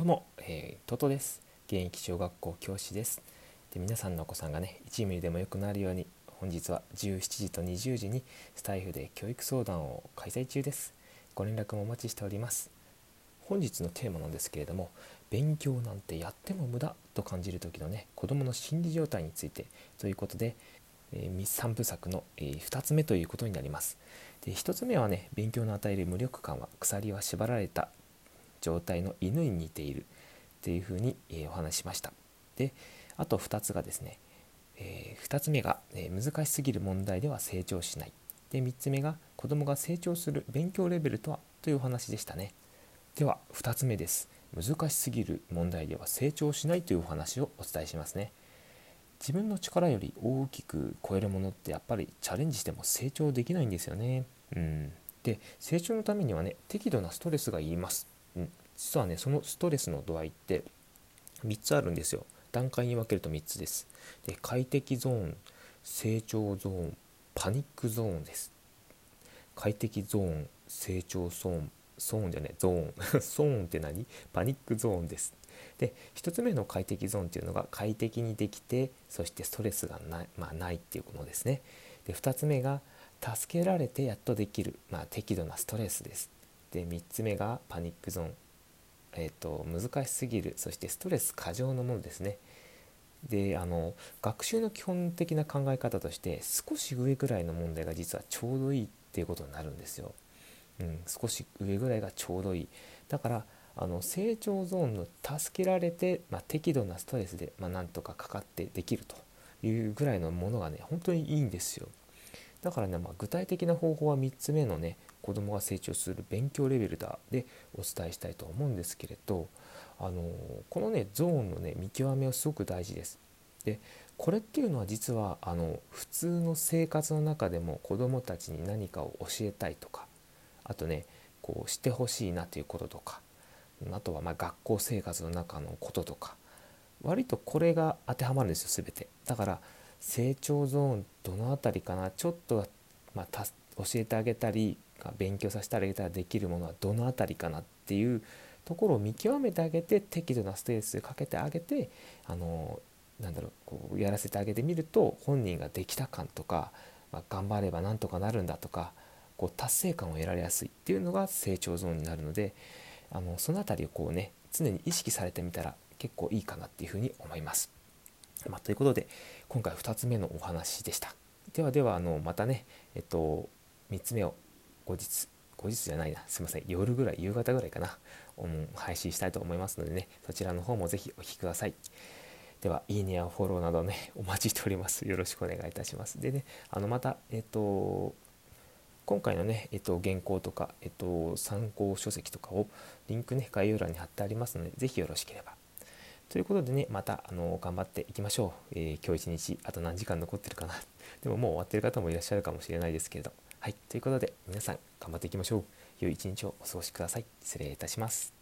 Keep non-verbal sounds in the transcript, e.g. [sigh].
どうも、えー、トトです。現役小学校教師です。で皆さんのお子さんがね1ミリでも良くなるように本日は17時と20時にスタイフで教育相談を開催中です。ご連絡もお待ちしております。本日のテーマなんですけれども勉強なんてやっても無駄と感じる時のね子どもの心理状態についてということで、えー、3部作の、えー、2つ目ということになります。で1つ目はね勉強の与える無力感は鎖は縛られた状態の犬に似ている。っていうふうに、えお話しました。であと2つがですね、えー、2つ目が、え難しすぎる問題では成長しない。で3つ目が子どもが成長する勉強レベルとはというお話でしたね。では2つ目です。難しすぎる問題では成長しないというお話をお伝えしますね。自分の力より大きく超えるものってやっぱりチャレンジしても成長できないんですよね。うん。で成長のためにはね適度なストレスがいります、実はねそのストレスの度合いって3つあるんですよ。段階に分けると3つです。で快適ゾーン成長ゾーンパニックゾーンです。快適ゾーン成長ゾーンゾーンじゃないゾーン。ゾーンって何？パニックゾーンです。で1つ目の快適ゾーンっていうのが快適にできてそしてストレスがない,、まあ、ないっていうことですね。で2つ目が助けられてやっとできる、まあ、適度なストレスです。で3つ目がパニックゾーン、えーと、難しすぎるそしてストレス過剰のものですね。であの学習の基本的な考え方として少し上ぐらいの問題が実はちょうどいいっていうことになるんですよ、うん、少し上ぐらいがちょうどいい。だからあの成長ゾーンの助けられて、まあ、適度なストレスで、まあ、なんとかかかってできるというぐらいのものがね本当にいいんですよ。だからね、まあ、具体的な方法は3つ目のね子どもが成長する勉強レベルだでお伝えしたいと思うんですけれどあのこのねゾーンのね見極めはすごく大事です。でこれっていうのは実はあの普通の生活の中でも子どもたちに何かを教えたいとかあとねこうしてほしいなということとかあとはま学校生活の中のこととか割とこれが当てはまるんですよ全て。だから成長ゾーンどの辺りかな？ちょっと、まあ、教えてあげたり勉強させてあげたらできるものはどの辺りかなっていうところを見極めてあげて適度なストレスかけてあげてあのなんだろうこうやらせてあげてみると本人ができた感とか、まあ、頑張ればなんとかなるんだとかこう達成感を得られやすいっていうのが成長ゾーンになるのであのその辺りをこうね常に意識されてみたら結構いいかなっていうふうに思います。まあ、ということで今回2つ目のお話でした。ではではあのまたね、えっと、3つ目を後日後日じゃないな。すいません。夜ぐらい夕方ぐらいかな、うん、配信したいと思いますのでね。そちらの方もぜひお聴きください。ではいいねやフォローなどね [laughs] お待ちしております。よろしくお願いいたします。でねあのまたえっと今回のね、えっと、原稿とか、えっと、参考書籍とかをリンクね概要欄に貼ってありますのでぜひよろしければ。ということでね、またあの頑張っていきましょう。えー、今日一日、あと何時間残ってるかな。[laughs] でももう終わってる方もいらっしゃるかもしれないですけれど。はい、ということで皆さん頑張っていきましょう。良い一日をお過ごしください。失礼いたします。